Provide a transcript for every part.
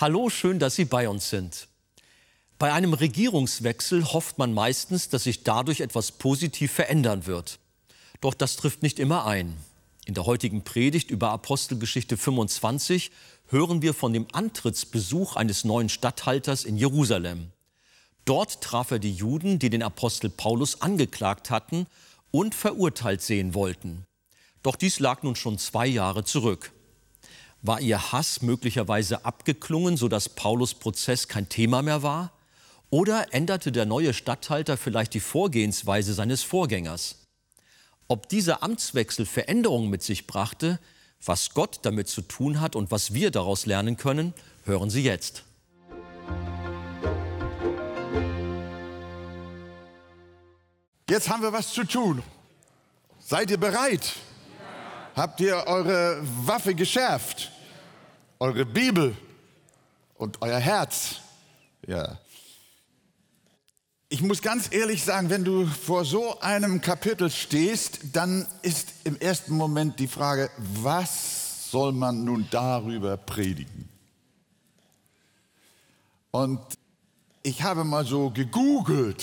Hallo, schön, dass Sie bei uns sind. Bei einem Regierungswechsel hofft man meistens, dass sich dadurch etwas positiv verändern wird. Doch das trifft nicht immer ein. In der heutigen Predigt über Apostelgeschichte 25 hören wir von dem Antrittsbesuch eines neuen Statthalters in Jerusalem. Dort traf er die Juden, die den Apostel Paulus angeklagt hatten und verurteilt sehen wollten. Doch dies lag nun schon zwei Jahre zurück. War ihr Hass möglicherweise abgeklungen, sodass Paulus Prozess kein Thema mehr war? Oder änderte der neue Statthalter vielleicht die Vorgehensweise seines Vorgängers? Ob dieser Amtswechsel Veränderungen mit sich brachte, was Gott damit zu tun hat und was wir daraus lernen können, hören Sie jetzt. Jetzt haben wir was zu tun. Seid ihr bereit? Habt ihr eure Waffe geschärft? Eure Bibel und euer Herz? Ja. Ich muss ganz ehrlich sagen, wenn du vor so einem Kapitel stehst, dann ist im ersten Moment die Frage, was soll man nun darüber predigen? Und ich habe mal so gegoogelt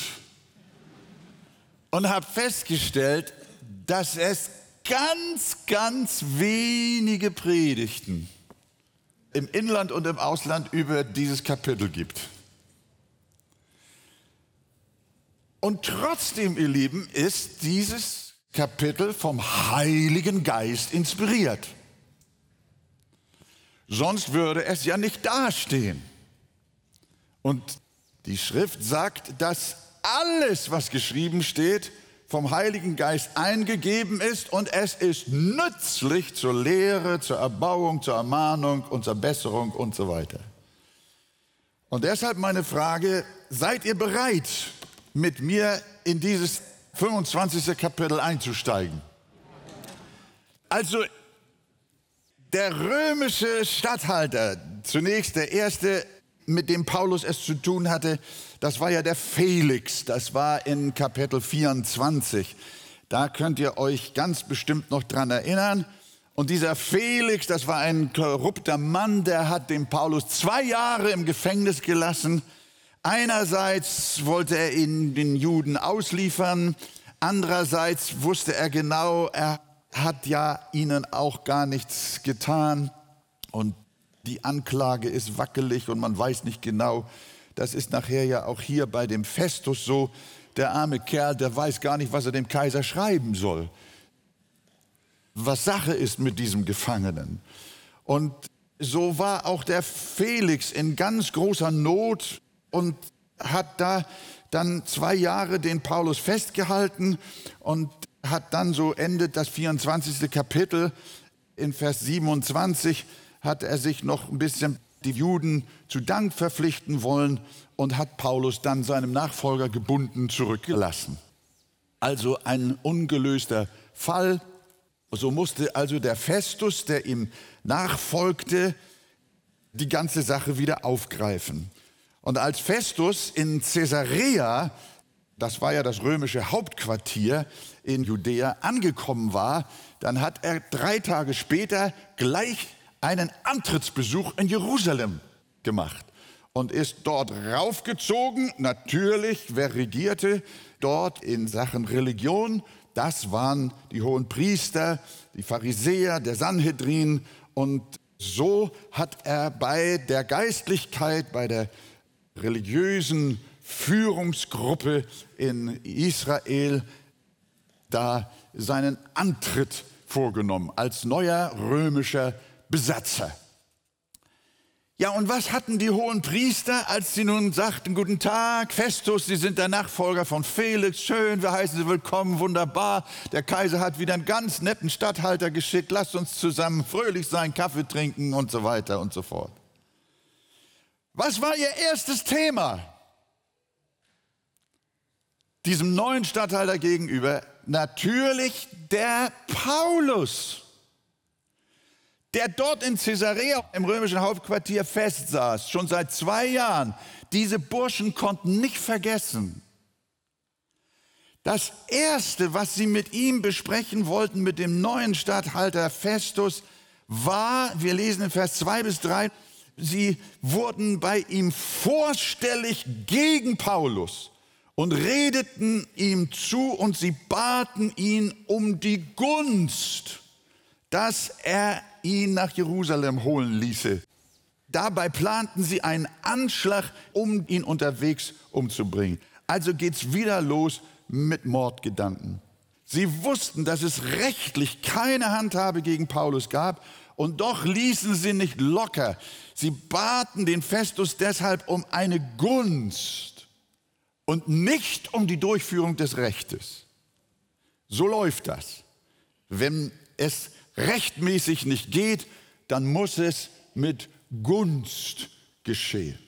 und habe festgestellt, dass es ganz, ganz wenige Predigten im Inland und im Ausland über dieses Kapitel gibt. Und trotzdem, ihr Lieben, ist dieses Kapitel vom Heiligen Geist inspiriert. Sonst würde es ja nicht dastehen. Und die Schrift sagt, dass alles, was geschrieben steht, vom Heiligen Geist eingegeben ist und es ist nützlich zur Lehre, zur Erbauung, zur Ermahnung und zur Besserung und so weiter. Und deshalb meine Frage, seid ihr bereit, mit mir in dieses 25. Kapitel einzusteigen? Also der römische Statthalter, zunächst der erste, mit dem Paulus es zu tun hatte, das war ja der Felix, das war in Kapitel 24. Da könnt ihr euch ganz bestimmt noch dran erinnern. Und dieser Felix, das war ein korrupter Mann, der hat den Paulus zwei Jahre im Gefängnis gelassen. Einerseits wollte er ihn den Juden ausliefern, andererseits wusste er genau, er hat ja ihnen auch gar nichts getan und die Anklage ist wackelig und man weiß nicht genau, das ist nachher ja auch hier bei dem Festus so. Der arme Kerl, der weiß gar nicht, was er dem Kaiser schreiben soll. Was Sache ist mit diesem Gefangenen. Und so war auch der Felix in ganz großer Not und hat da dann zwei Jahre den Paulus festgehalten und hat dann so endet das 24. Kapitel in Vers 27 hat er sich noch ein bisschen die Juden zu Dank verpflichten wollen und hat Paulus dann seinem Nachfolger gebunden zurückgelassen. Also ein ungelöster Fall. So musste also der Festus, der ihm nachfolgte, die ganze Sache wieder aufgreifen. Und als Festus in Caesarea, das war ja das römische Hauptquartier in Judäa, angekommen war, dann hat er drei Tage später gleich einen Antrittsbesuch in Jerusalem gemacht und ist dort raufgezogen. Natürlich, wer regierte dort in Sachen Religion? Das waren die hohen Priester, die Pharisäer, der Sanhedrin. Und so hat er bei der Geistlichkeit, bei der religiösen Führungsgruppe in Israel da seinen Antritt vorgenommen als neuer römischer Besatzer. Ja, und was hatten die hohen Priester, als sie nun sagten, guten Tag, Festus, Sie sind der Nachfolger von Felix, schön, wir heißen Sie willkommen, wunderbar. Der Kaiser hat wieder einen ganz netten Statthalter geschickt, lasst uns zusammen fröhlich sein, Kaffee trinken und so weiter und so fort. Was war Ihr erstes Thema? Diesem neuen Statthalter gegenüber natürlich der Paulus der dort in Caesarea im römischen Hauptquartier festsaß, schon seit zwei Jahren. Diese Burschen konnten nicht vergessen. Das Erste, was sie mit ihm besprechen wollten, mit dem neuen Statthalter Festus, war, wir lesen in Vers 2 bis 3, Sie wurden bei ihm vorstellig gegen Paulus und redeten ihm zu und sie baten ihn um die Gunst, dass er ihn nach Jerusalem holen ließe. Dabei planten sie einen Anschlag, um ihn unterwegs umzubringen. Also geht's wieder los mit Mordgedanken. Sie wussten, dass es rechtlich keine Handhabe gegen Paulus gab und doch ließen sie nicht locker. Sie baten den Festus deshalb um eine Gunst und nicht um die Durchführung des Rechtes. So läuft das. Wenn es rechtmäßig nicht geht, dann muss es mit Gunst geschehen.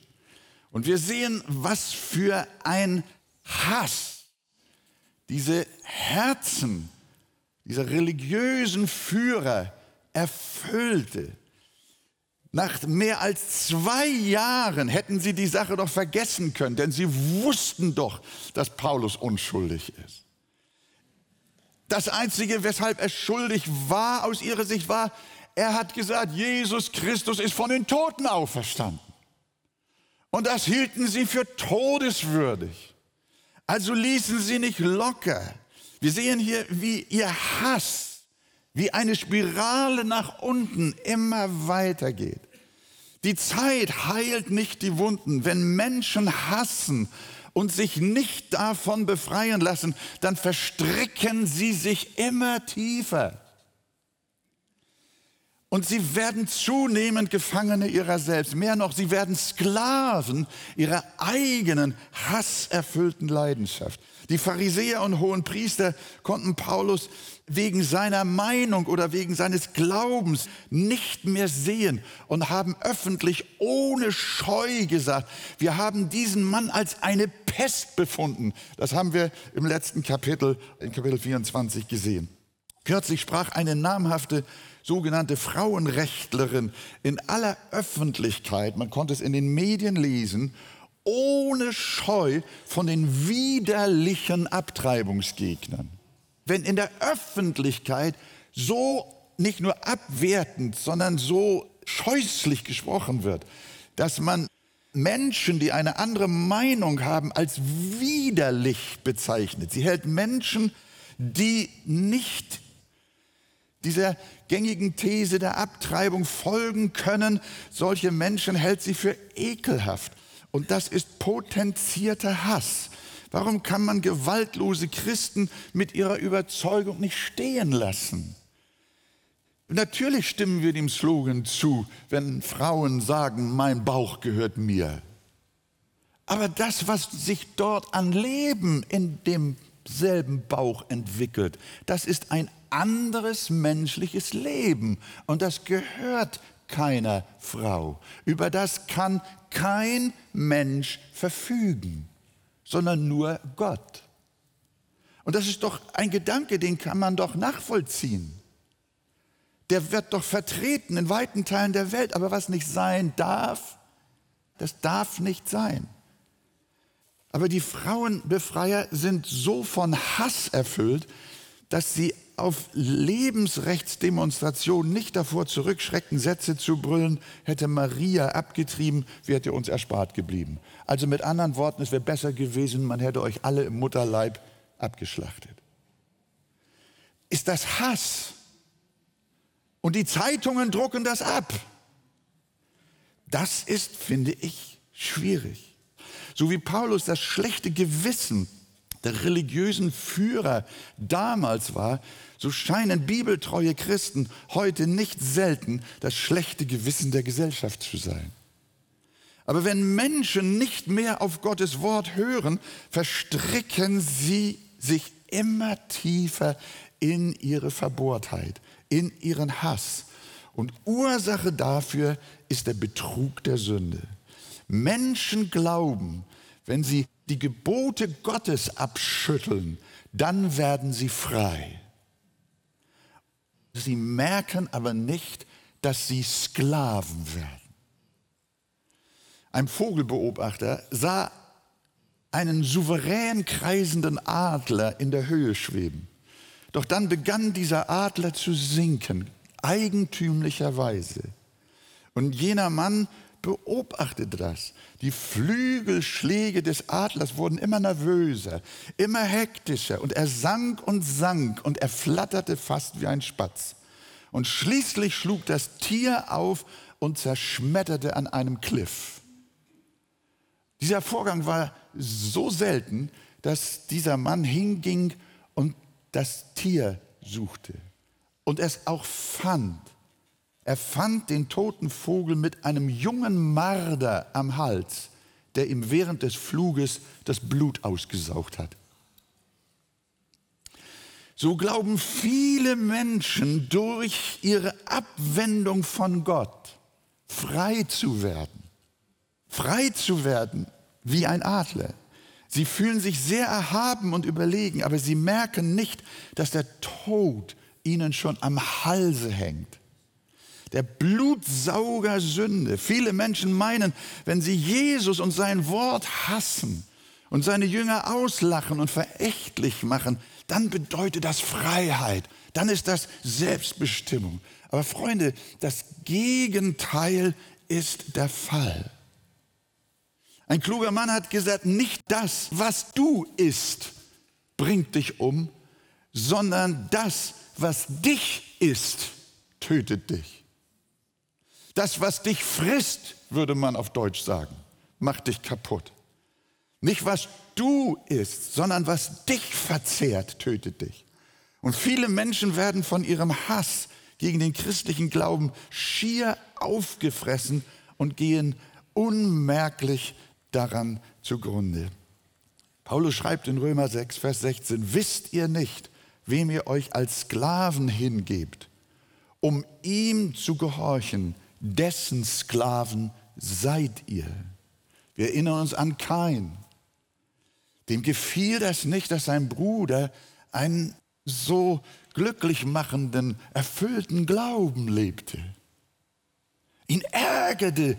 Und wir sehen, was für ein Hass diese Herzen dieser religiösen Führer erfüllte. Nach mehr als zwei Jahren hätten sie die Sache doch vergessen können, denn sie wussten doch, dass Paulus unschuldig ist. Das Einzige, weshalb er schuldig war aus ihrer Sicht, war, er hat gesagt, Jesus Christus ist von den Toten auferstanden. Und das hielten sie für todeswürdig. Also ließen sie nicht locker. Wir sehen hier, wie ihr Hass, wie eine Spirale nach unten immer weitergeht. Die Zeit heilt nicht die Wunden. Wenn Menschen hassen und sich nicht davon befreien lassen, dann verstricken sie sich immer tiefer. Und sie werden zunehmend Gefangene ihrer selbst. Mehr noch, sie werden Sklaven ihrer eigenen hasserfüllten Leidenschaft. Die Pharisäer und hohen Priester konnten Paulus wegen seiner Meinung oder wegen seines Glaubens nicht mehr sehen und haben öffentlich ohne Scheu gesagt, wir haben diesen Mann als eine Pest befunden. Das haben wir im letzten Kapitel, in Kapitel 24 gesehen. Kürzlich sprach eine namhafte sogenannte Frauenrechtlerin in aller Öffentlichkeit, man konnte es in den Medien lesen, ohne Scheu von den widerlichen Abtreibungsgegnern. Wenn in der Öffentlichkeit so nicht nur abwertend, sondern so scheußlich gesprochen wird, dass man Menschen, die eine andere Meinung haben, als widerlich bezeichnet. Sie hält Menschen, die nicht dieser gängigen These der Abtreibung folgen können. Solche Menschen hält sie für ekelhaft. Und das ist potenzierter Hass. Warum kann man gewaltlose Christen mit ihrer Überzeugung nicht stehen lassen? Natürlich stimmen wir dem Slogan zu, wenn Frauen sagen, mein Bauch gehört mir. Aber das, was sich dort an Leben in demselben Bauch entwickelt, das ist ein anderes menschliches Leben und das gehört keiner Frau. Über das kann kein Mensch verfügen, sondern nur Gott. Und das ist doch ein Gedanke, den kann man doch nachvollziehen. Der wird doch vertreten in weiten Teilen der Welt, aber was nicht sein darf, das darf nicht sein. Aber die Frauenbefreier sind so von Hass erfüllt, dass sie auf Lebensrechtsdemonstrationen nicht davor zurückschrecken, Sätze zu brüllen, hätte Maria abgetrieben, wäre uns erspart geblieben. Also mit anderen Worten, es wäre besser gewesen, man hätte euch alle im Mutterleib abgeschlachtet. Ist das Hass? Und die Zeitungen drucken das ab. Das ist, finde ich, schwierig. So wie Paulus das schlechte Gewissen der religiösen Führer damals war, so scheinen bibeltreue Christen heute nicht selten das schlechte Gewissen der Gesellschaft zu sein. Aber wenn Menschen nicht mehr auf Gottes Wort hören, verstricken sie sich immer tiefer in ihre Verbohrtheit, in ihren Hass. Und Ursache dafür ist der Betrug der Sünde. Menschen glauben, wenn sie die Gebote Gottes abschütteln, dann werden sie frei. Sie merken aber nicht, dass sie Sklaven werden. Ein Vogelbeobachter sah einen souverän kreisenden Adler in der Höhe schweben. Doch dann begann dieser Adler zu sinken, eigentümlicherweise. Und jener Mann beobachtete das. Die Flügelschläge des Adlers wurden immer nervöser, immer hektischer und er sank und sank und er flatterte fast wie ein Spatz. Und schließlich schlug das Tier auf und zerschmetterte an einem Kliff. Dieser Vorgang war so selten, dass dieser Mann hinging und das Tier suchte und es auch fand. Er fand den toten Vogel mit einem jungen Marder am Hals, der ihm während des Fluges das Blut ausgesaugt hat. So glauben viele Menschen durch ihre Abwendung von Gott frei zu werden. Frei zu werden wie ein Adler. Sie fühlen sich sehr erhaben und überlegen, aber sie merken nicht, dass der Tod ihnen schon am Halse hängt. Der Blutsauger Sünde. Viele Menschen meinen, wenn sie Jesus und sein Wort hassen und seine Jünger auslachen und verächtlich machen, dann bedeutet das Freiheit, dann ist das Selbstbestimmung. Aber Freunde, das Gegenteil ist der Fall. Ein kluger Mann hat gesagt, nicht das, was du isst, bringt dich um, sondern das, was dich isst, tötet dich. Das, was dich frisst, würde man auf Deutsch sagen, macht dich kaputt. Nicht was du isst, sondern was dich verzehrt, tötet dich. Und viele Menschen werden von ihrem Hass gegen den christlichen Glauben schier aufgefressen und gehen unmerklich daran zugrunde. Paulus schreibt in Römer 6, Vers 16, wisst ihr nicht, wem ihr euch als Sklaven hingebt, um ihm zu gehorchen, dessen Sklaven seid ihr. Wir erinnern uns an Kain, dem gefiel das nicht, dass sein Bruder einen so glücklich machenden, erfüllten Glauben lebte. Ihn ärgerte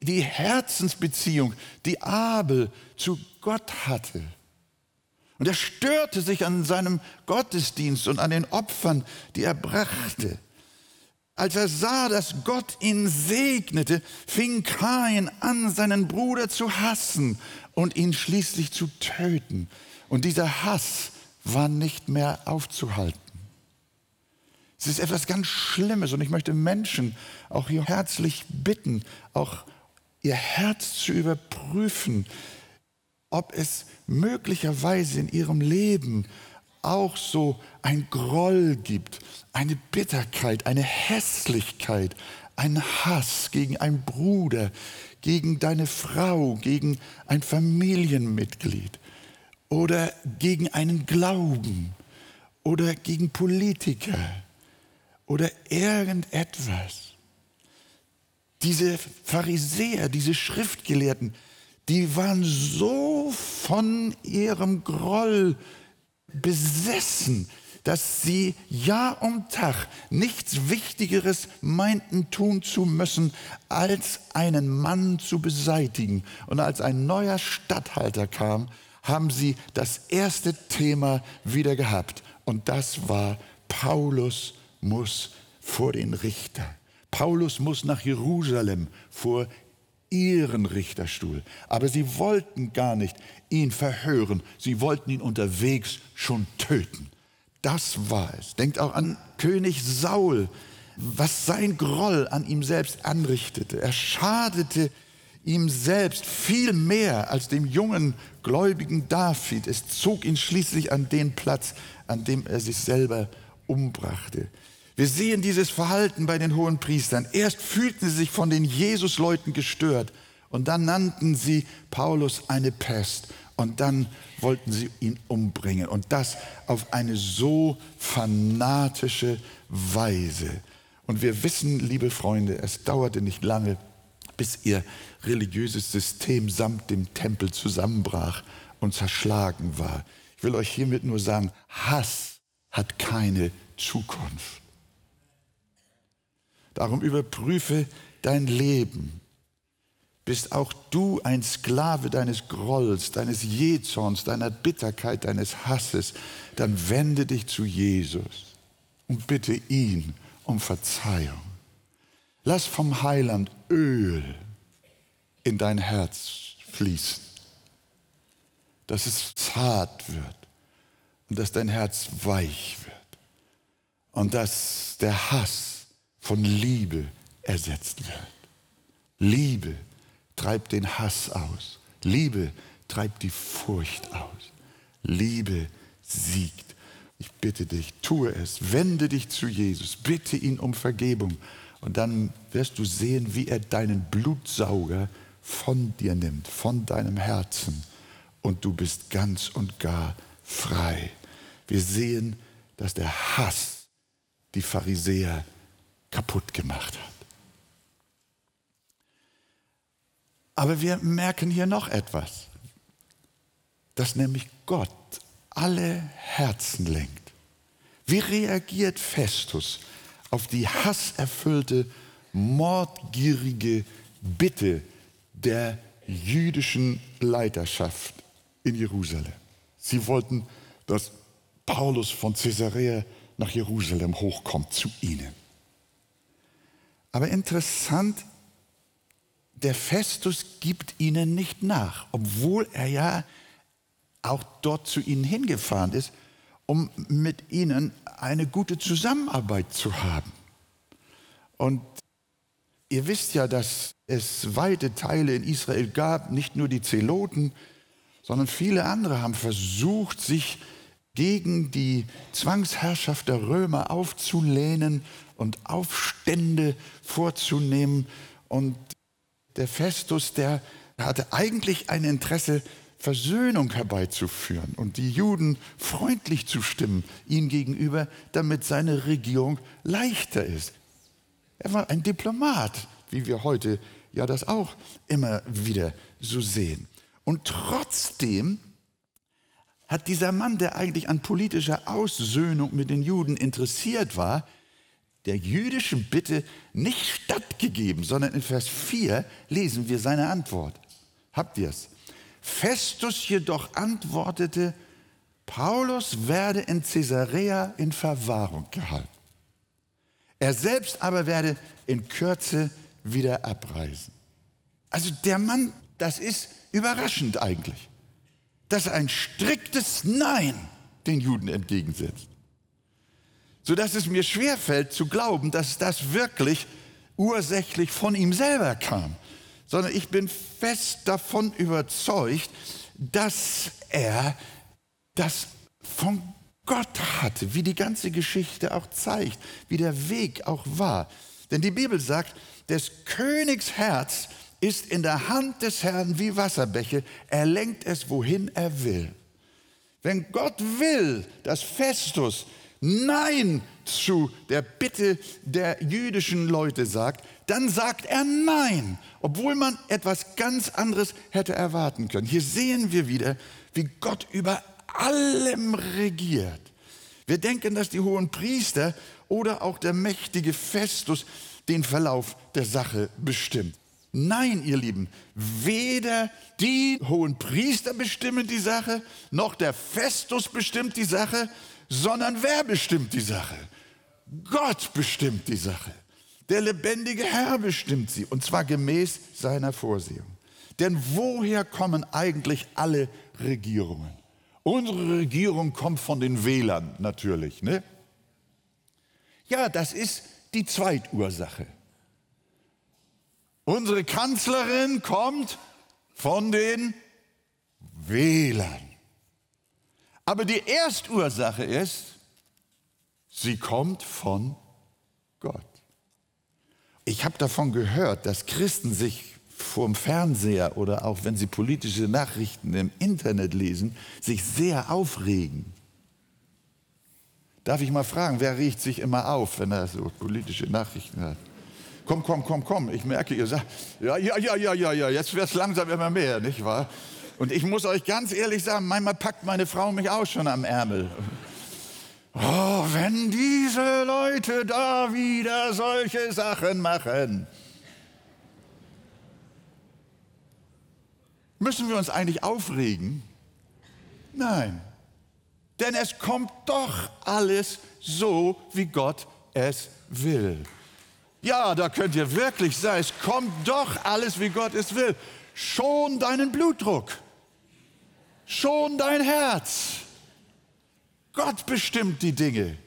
die Herzensbeziehung, die Abel zu Gott hatte. Und er störte sich an seinem Gottesdienst und an den Opfern, die er brachte. Als er sah, dass Gott ihn segnete, fing Kain an, seinen Bruder zu hassen und ihn schließlich zu töten. Und dieser Hass war nicht mehr aufzuhalten. Es ist etwas ganz Schlimmes und ich möchte Menschen auch hier herzlich bitten, auch ihr Herz zu überprüfen, ob es möglicherweise in ihrem Leben auch so ein Groll gibt, eine Bitterkeit, eine Hässlichkeit, ein Hass gegen einen Bruder, gegen deine Frau, gegen ein Familienmitglied oder gegen einen Glauben oder gegen Politiker oder irgendetwas. Diese Pharisäer, diese Schriftgelehrten, die waren so von ihrem Groll besessen, dass sie Jahr um Tag nichts Wichtigeres meinten tun zu müssen, als einen Mann zu beseitigen. Und als ein neuer Statthalter kam, haben sie das erste Thema wieder gehabt. Und das war, Paulus muss vor den Richter. Paulus muss nach Jerusalem vor ihren Richterstuhl. Aber sie wollten gar nicht ihn verhören. Sie wollten ihn unterwegs schon töten. Das war es. Denkt auch an König Saul, was sein Groll an ihm selbst anrichtete. Er schadete ihm selbst viel mehr als dem jungen gläubigen David. Es zog ihn schließlich an den Platz, an dem er sich selber umbrachte. Wir sehen dieses Verhalten bei den hohen Priestern. Erst fühlten sie sich von den Jesusleuten gestört und dann nannten sie Paulus eine Pest und dann wollten sie ihn umbringen. Und das auf eine so fanatische Weise. Und wir wissen, liebe Freunde, es dauerte nicht lange, bis ihr religiöses System samt dem Tempel zusammenbrach und zerschlagen war. Ich will euch hiermit nur sagen, Hass hat keine Zukunft. Darum überprüfe dein Leben. Bist auch du ein Sklave deines Grolls, deines Jezorns, deiner Bitterkeit, deines Hasses, dann wende dich zu Jesus und bitte ihn um Verzeihung. Lass vom Heiland Öl in dein Herz fließen. Dass es zart wird und dass dein Herz weich wird und dass der Hass von Liebe ersetzt wird. Liebe treibt den Hass aus. Liebe treibt die Furcht aus. Liebe siegt. Ich bitte dich, tue es, wende dich zu Jesus, bitte ihn um Vergebung und dann wirst du sehen, wie er deinen Blutsauger von dir nimmt, von deinem Herzen und du bist ganz und gar frei. Wir sehen, dass der Hass die Pharisäer kaputt gemacht hat. Aber wir merken hier noch etwas, dass nämlich Gott alle Herzen lenkt. Wie reagiert Festus auf die hasserfüllte, mordgierige Bitte der jüdischen Leiterschaft in Jerusalem? Sie wollten, dass Paulus von Caesarea nach Jerusalem hochkommt zu ihnen. Aber interessant, der Festus gibt ihnen nicht nach, obwohl er ja auch dort zu ihnen hingefahren ist, um mit ihnen eine gute Zusammenarbeit zu haben. Und ihr wisst ja, dass es weite Teile in Israel gab, nicht nur die Zeloten, sondern viele andere haben versucht, sich gegen die Zwangsherrschaft der Römer aufzulehnen und Aufstände vorzunehmen. Und der Festus, der hatte eigentlich ein Interesse Versöhnung herbeizuführen und die Juden freundlich zu stimmen ihm gegenüber, damit seine Regierung leichter ist. Er war ein Diplomat, wie wir heute ja das auch immer wieder so sehen. Und trotzdem hat dieser Mann, der eigentlich an politischer Aussöhnung mit den Juden interessiert war, der jüdischen Bitte nicht stattgegeben, sondern in Vers 4 lesen wir seine Antwort. Habt ihr es? Festus jedoch antwortete, Paulus werde in Caesarea in Verwahrung gehalten. Er selbst aber werde in Kürze wieder abreisen. Also der Mann, das ist überraschend eigentlich, dass er ein striktes Nein den Juden entgegensetzt. Sodass es mir schwerfällt zu glauben, dass das wirklich ursächlich von ihm selber kam sondern ich bin fest davon überzeugt, dass er das von Gott hatte, wie die ganze Geschichte auch zeigt, wie der Weg auch war. Denn die Bibel sagt, des Königs Herz ist in der Hand des Herrn wie Wasserbäche, er lenkt es, wohin er will. Wenn Gott will, dass Festus Nein zu der Bitte der jüdischen Leute sagt, dann sagt er Nein, obwohl man etwas ganz anderes hätte erwarten können. Hier sehen wir wieder, wie Gott über allem regiert. Wir denken, dass die hohen Priester oder auch der mächtige Festus den Verlauf der Sache bestimmt. Nein, ihr Lieben, weder die hohen Priester bestimmen die Sache, noch der Festus bestimmt die Sache, sondern wer bestimmt die Sache? Gott bestimmt die Sache. Der lebendige Herr bestimmt sie, und zwar gemäß seiner Vorsehung. Denn woher kommen eigentlich alle Regierungen? Unsere Regierung kommt von den Wählern natürlich. Ne? Ja, das ist die Zweitursache. Unsere Kanzlerin kommt von den Wählern. Aber die Erstursache ist, sie kommt von Gott. Ich habe davon gehört, dass Christen sich vorm Fernseher oder auch wenn sie politische Nachrichten im Internet lesen, sich sehr aufregen. Darf ich mal fragen, wer regt sich immer auf, wenn er so politische Nachrichten hat? Komm, komm, komm, komm. Ich merke, ihr sagt, ja, ja, ja, ja, ja, ja, jetzt wird es langsam immer mehr, nicht wahr? Und ich muss euch ganz ehrlich sagen, manchmal packt meine Frau mich auch schon am Ärmel. Oh, wenn diese Leute da wieder solche Sachen machen. Müssen wir uns eigentlich aufregen? Nein. Denn es kommt doch alles so, wie Gott es will. Ja, da könnt ihr wirklich sein. Es kommt doch alles, wie Gott es will. Schon deinen Blutdruck. Schon dein Herz. Gott bestimmt die Dinge.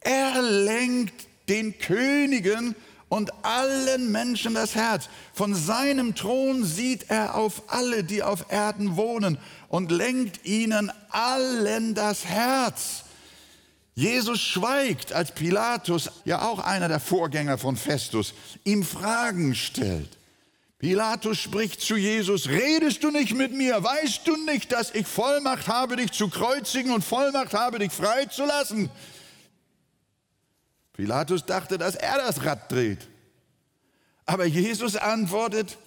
Er lenkt den Königen und allen Menschen das Herz. Von seinem Thron sieht er auf alle, die auf Erden wohnen und lenkt ihnen allen das Herz. Jesus schweigt, als Pilatus, ja auch einer der Vorgänger von Festus, ihm Fragen stellt. Pilatus spricht zu Jesus, redest du nicht mit mir? Weißt du nicht, dass ich Vollmacht habe, dich zu kreuzigen und Vollmacht habe, dich freizulassen? Pilatus dachte, dass er das Rad dreht. Aber Jesus antwortet,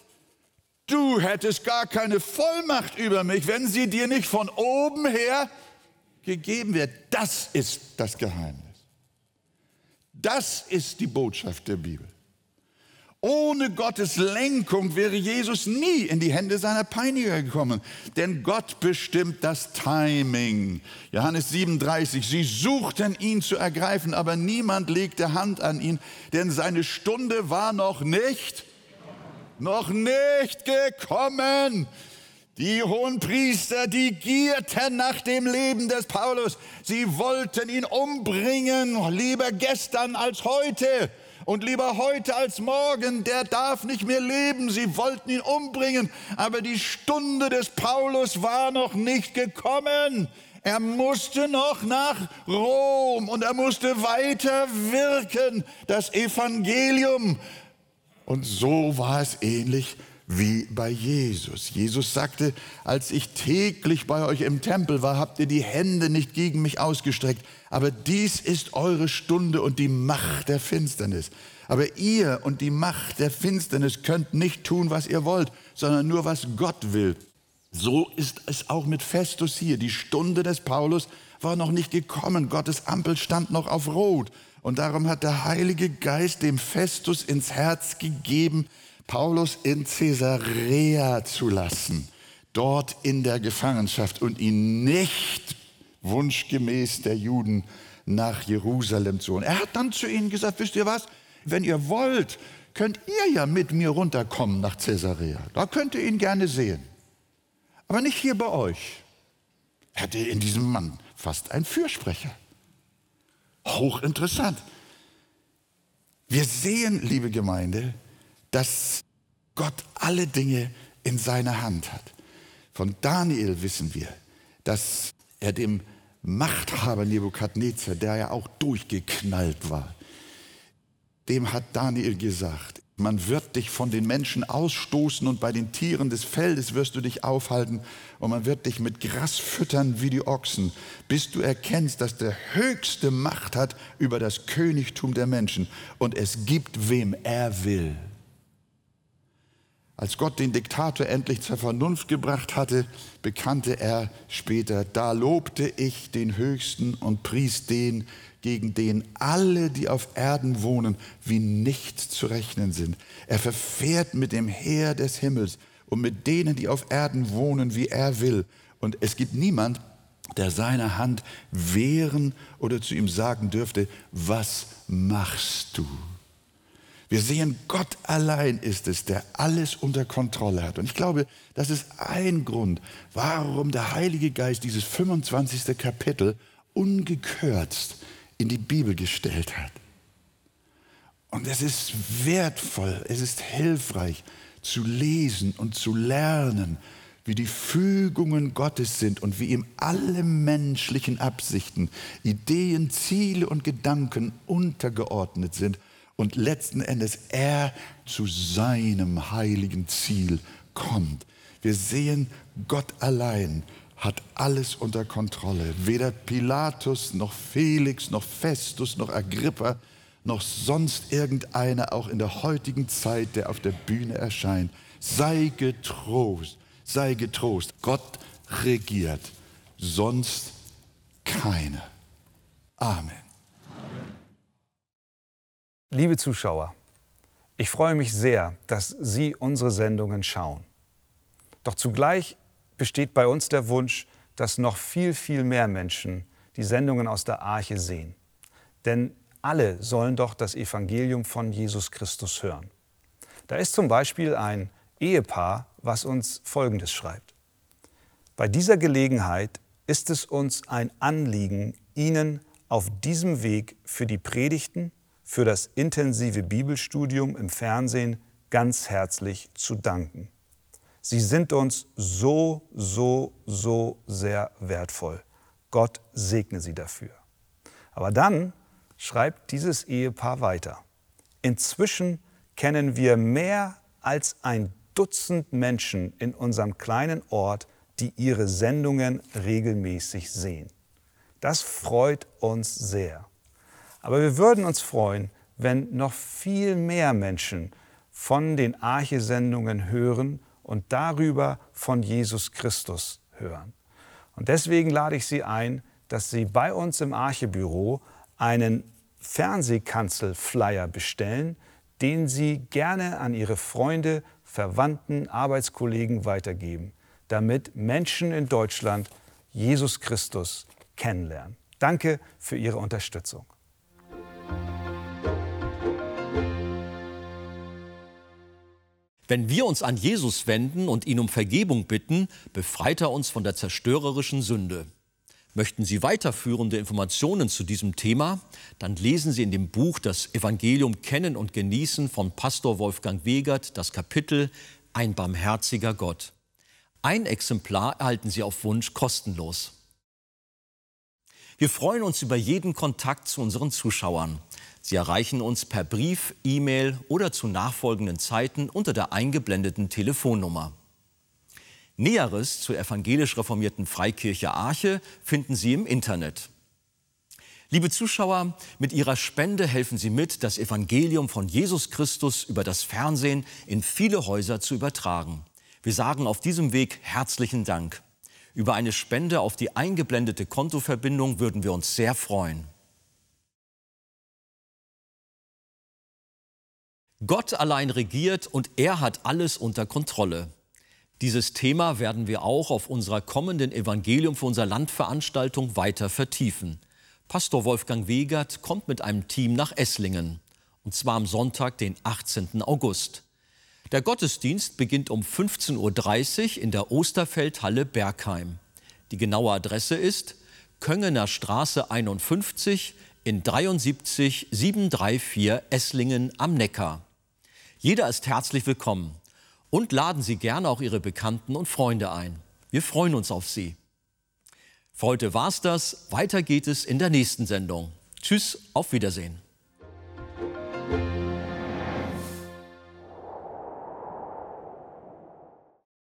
du hättest gar keine Vollmacht über mich, wenn sie dir nicht von oben her gegeben wird. Das ist das Geheimnis. Das ist die Botschaft der Bibel. Ohne Gottes Lenkung wäre Jesus nie in die Hände seiner Peiniger gekommen, denn Gott bestimmt das Timing. Johannes 37, sie suchten ihn zu ergreifen, aber niemand legte Hand an ihn, denn seine Stunde war noch nicht, noch nicht gekommen. Die hohen Priester, die gierten nach dem Leben des Paulus. Sie wollten ihn umbringen, lieber gestern als heute und lieber heute als morgen, der darf nicht mehr leben. Sie wollten ihn umbringen, aber die Stunde des Paulus war noch nicht gekommen. Er musste noch nach Rom und er musste weiter wirken, das Evangelium. Und so war es ähnlich wie bei Jesus. Jesus sagte, als ich täglich bei euch im Tempel war, habt ihr die Hände nicht gegen mich ausgestreckt. Aber dies ist eure Stunde und die Macht der Finsternis. Aber ihr und die Macht der Finsternis könnt nicht tun, was ihr wollt, sondern nur, was Gott will. So ist es auch mit Festus hier. Die Stunde des Paulus war noch nicht gekommen. Gottes Ampel stand noch auf Rot. Und darum hat der Heilige Geist dem Festus ins Herz gegeben, Paulus in Caesarea zu lassen, dort in der Gefangenschaft und ihn nicht wunschgemäß der Juden nach Jerusalem zu holen. Er hat dann zu ihnen gesagt, wisst ihr was, wenn ihr wollt, könnt ihr ja mit mir runterkommen nach Caesarea. Da könnt ihr ihn gerne sehen. Aber nicht hier bei euch. Er hatte in diesem Mann fast einen Fürsprecher. Hochinteressant. Wir sehen, liebe Gemeinde, dass Gott alle Dinge in seiner Hand hat. Von Daniel wissen wir, dass er dem Machthaber Nebukadnezar, der ja auch durchgeknallt war, dem hat Daniel gesagt, man wird dich von den Menschen ausstoßen und bei den Tieren des Feldes wirst du dich aufhalten und man wird dich mit Gras füttern wie die Ochsen, bis du erkennst, dass der Höchste Macht hat über das Königtum der Menschen und es gibt, wem er will. Als Gott den Diktator endlich zur Vernunft gebracht hatte, bekannte er später, da lobte ich den Höchsten und pries den, gegen den alle, die auf Erden wohnen, wie nichts zu rechnen sind. Er verfährt mit dem Heer des Himmels und mit denen, die auf Erden wohnen, wie er will. Und es gibt niemand, der seine Hand wehren oder zu ihm sagen dürfte, was machst du? Wir sehen, Gott allein ist es, der alles unter Kontrolle hat. Und ich glaube, das ist ein Grund, warum der Heilige Geist dieses 25. Kapitel ungekürzt in die Bibel gestellt hat. Und es ist wertvoll, es ist hilfreich zu lesen und zu lernen, wie die Fügungen Gottes sind und wie ihm alle menschlichen Absichten, Ideen, Ziele und Gedanken untergeordnet sind und letzten Endes er zu seinem heiligen Ziel kommt. Wir sehen, Gott allein hat alles unter Kontrolle. Weder Pilatus noch Felix noch Festus noch Agrippa noch sonst irgendeiner auch in der heutigen Zeit, der auf der Bühne erscheint. Sei getrost, sei getrost. Gott regiert, sonst keiner. Amen. Liebe Zuschauer, ich freue mich sehr, dass Sie unsere Sendungen schauen. Doch zugleich besteht bei uns der Wunsch, dass noch viel, viel mehr Menschen die Sendungen aus der Arche sehen. Denn alle sollen doch das Evangelium von Jesus Christus hören. Da ist zum Beispiel ein Ehepaar, was uns Folgendes schreibt. Bei dieser Gelegenheit ist es uns ein Anliegen, Ihnen auf diesem Weg für die Predigten, für das intensive Bibelstudium im Fernsehen ganz herzlich zu danken. Sie sind uns so, so, so sehr wertvoll. Gott segne Sie dafür. Aber dann schreibt dieses Ehepaar weiter. Inzwischen kennen wir mehr als ein Dutzend Menschen in unserem kleinen Ort, die ihre Sendungen regelmäßig sehen. Das freut uns sehr. Aber wir würden uns freuen, wenn noch viel mehr Menschen von den Arche-Sendungen hören und darüber von Jesus Christus hören. Und deswegen lade ich Sie ein, dass Sie bei uns im Archebüro einen Fernsehkanzel-Flyer bestellen, den Sie gerne an Ihre Freunde, Verwandten, Arbeitskollegen weitergeben, damit Menschen in Deutschland Jesus Christus kennenlernen. Danke für Ihre Unterstützung. Wenn wir uns an Jesus wenden und ihn um Vergebung bitten, befreit er uns von der zerstörerischen Sünde. Möchten Sie weiterführende Informationen zu diesem Thema, dann lesen Sie in dem Buch Das Evangelium kennen und genießen von Pastor Wolfgang Wegert das Kapitel Ein barmherziger Gott. Ein Exemplar erhalten Sie auf Wunsch kostenlos. Wir freuen uns über jeden Kontakt zu unseren Zuschauern. Sie erreichen uns per Brief, E-Mail oder zu nachfolgenden Zeiten unter der eingeblendeten Telefonnummer. Näheres zur evangelisch reformierten Freikirche Arche finden Sie im Internet. Liebe Zuschauer, mit Ihrer Spende helfen Sie mit, das Evangelium von Jesus Christus über das Fernsehen in viele Häuser zu übertragen. Wir sagen auf diesem Weg herzlichen Dank. Über eine Spende auf die eingeblendete Kontoverbindung würden wir uns sehr freuen. Gott allein regiert und er hat alles unter Kontrolle. Dieses Thema werden wir auch auf unserer kommenden Evangelium für unser Land Veranstaltung weiter vertiefen. Pastor Wolfgang Wegert kommt mit einem Team nach Esslingen, und zwar am Sonntag, den 18. August. Der Gottesdienst beginnt um 15.30 Uhr in der Osterfeldhalle Bergheim. Die genaue Adresse ist Köngener Straße 51 in 73 734 Esslingen am Neckar. Jeder ist herzlich willkommen und laden Sie gerne auch Ihre Bekannten und Freunde ein. Wir freuen uns auf Sie. Für heute war's das. Weiter geht es in der nächsten Sendung. Tschüss, auf Wiedersehen.